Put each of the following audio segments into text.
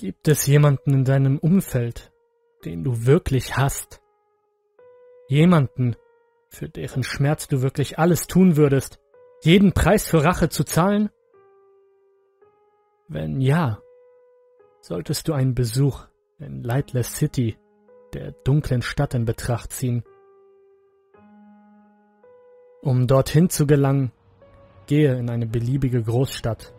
Gibt es jemanden in deinem Umfeld, den du wirklich hast? Jemanden, für deren Schmerz du wirklich alles tun würdest, jeden Preis für Rache zu zahlen? Wenn ja, solltest du einen Besuch in Lightless City, der dunklen Stadt, in Betracht ziehen. Um dorthin zu gelangen, gehe in eine beliebige Großstadt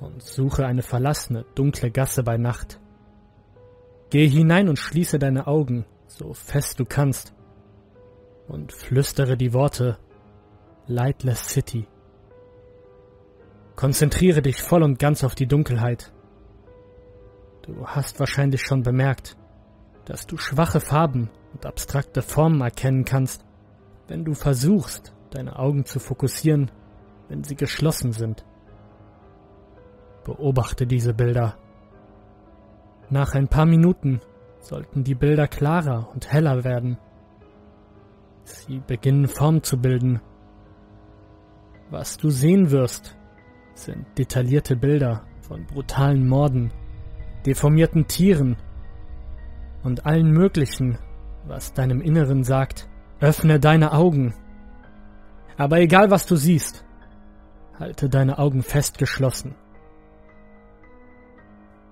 und suche eine verlassene, dunkle Gasse bei Nacht. Geh hinein und schließe deine Augen, so fest du kannst, und flüstere die Worte Lightless City. Konzentriere dich voll und ganz auf die Dunkelheit. Du hast wahrscheinlich schon bemerkt, dass du schwache Farben und abstrakte Formen erkennen kannst, wenn du versuchst, deine Augen zu fokussieren, wenn sie geschlossen sind. Beobachte diese Bilder. Nach ein paar Minuten sollten die Bilder klarer und heller werden. Sie beginnen Form zu bilden. Was du sehen wirst, sind detaillierte Bilder von brutalen Morden, deformierten Tieren und allen möglichen, was deinem Inneren sagt, öffne deine Augen. Aber egal was du siehst, halte deine Augen fest geschlossen.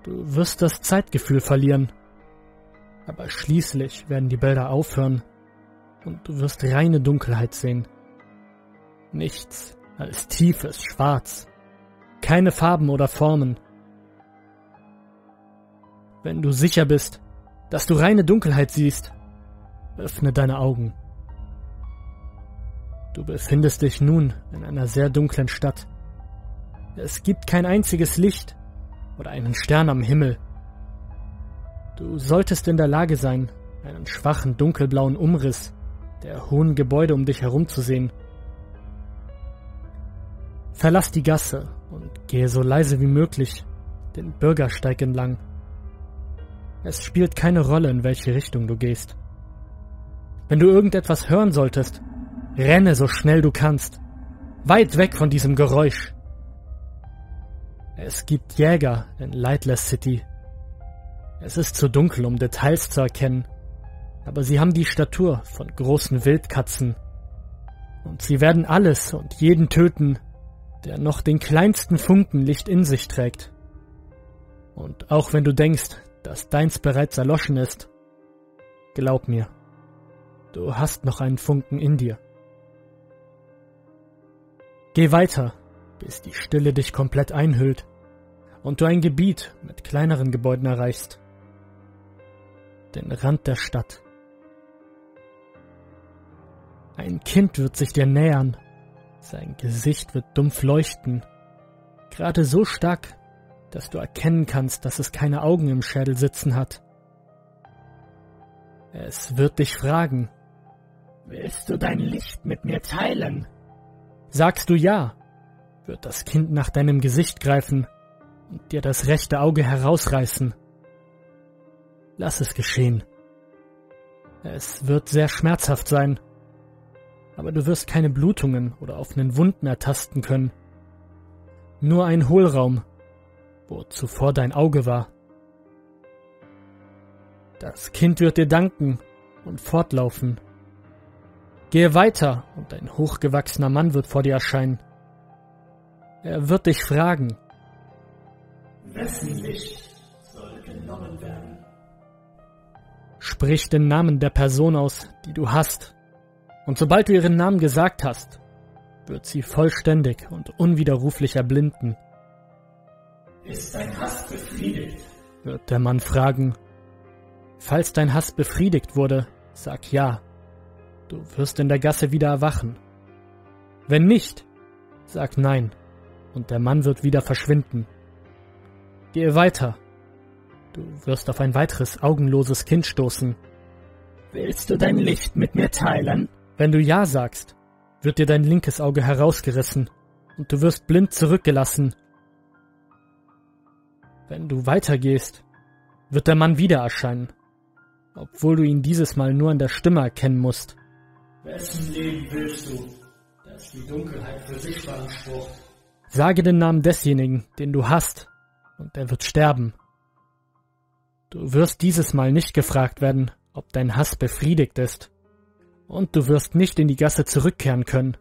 Du wirst das Zeitgefühl verlieren. Aber schließlich werden die Bilder aufhören und du wirst reine Dunkelheit sehen. Nichts als tiefes Schwarz. Keine Farben oder Formen. Wenn du sicher bist, dass du reine Dunkelheit siehst, öffne deine Augen. Du befindest dich nun in einer sehr dunklen Stadt. Es gibt kein einziges Licht oder einen Stern am Himmel. Du solltest in der Lage sein, einen schwachen dunkelblauen Umriss der hohen Gebäude um dich herum zu sehen. Verlass die Gasse und gehe so leise wie möglich den Bürgersteig entlang. Es spielt keine Rolle, in welche Richtung du gehst. Wenn du irgendetwas hören solltest, renne so schnell du kannst, weit weg von diesem Geräusch. Es gibt Jäger in Lightless City. Es ist zu dunkel, um Details zu erkennen, aber sie haben die Statur von großen Wildkatzen. Und sie werden alles und jeden töten, der noch den kleinsten Funken Licht in sich trägt. Und auch wenn du denkst, dass deins bereits erloschen ist, glaub mir, du hast noch einen Funken in dir. Geh weiter bis die Stille dich komplett einhüllt und du ein Gebiet mit kleineren Gebäuden erreichst. Den Rand der Stadt. Ein Kind wird sich dir nähern. Sein Gesicht wird dumpf leuchten. Gerade so stark, dass du erkennen kannst, dass es keine Augen im Schädel sitzen hat. Es wird dich fragen. Willst du dein Licht mit mir teilen? Sagst du ja, wird das Kind nach deinem Gesicht greifen und dir das rechte Auge herausreißen. Lass es geschehen. Es wird sehr schmerzhaft sein, aber du wirst keine Blutungen oder offenen Wunden ertasten können. Nur ein Hohlraum, wo zuvor dein Auge war. Das Kind wird dir danken und fortlaufen. Gehe weiter und ein hochgewachsener Mann wird vor dir erscheinen. Er wird dich fragen. Wessen Licht soll genommen werden? Sprich den Namen der Person aus, die du hast. Und sobald du ihren Namen gesagt hast, wird sie vollständig und unwiderruflich erblinden. Ist dein Hass befriedigt? wird der Mann fragen. Falls dein Hass befriedigt wurde, sag ja. Du wirst in der Gasse wieder erwachen. Wenn nicht, sag nein und der Mann wird wieder verschwinden. Gehe weiter. Du wirst auf ein weiteres augenloses Kind stoßen. Willst du dein Licht mit mir teilen? Wenn du Ja sagst, wird dir dein linkes Auge herausgerissen und du wirst blind zurückgelassen. Wenn du weitergehst, wird der Mann wieder erscheinen, obwohl du ihn dieses Mal nur an der Stimme erkennen musst. Wessen Leben willst du, das die Dunkelheit für sich beansprucht? Sage den Namen desjenigen, den du hast, und er wird sterben. Du wirst dieses Mal nicht gefragt werden, ob dein Hass befriedigt ist. Und du wirst nicht in die Gasse zurückkehren können.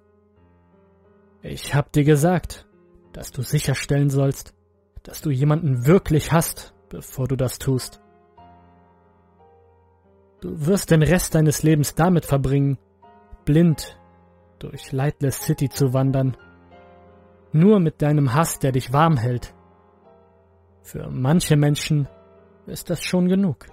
Ich hab dir gesagt, dass du sicherstellen sollst, dass du jemanden wirklich hast, bevor du das tust. Du wirst den Rest deines Lebens damit verbringen, blind durch Lightless City zu wandern. Nur mit deinem Hass, der dich warm hält. Für manche Menschen ist das schon genug.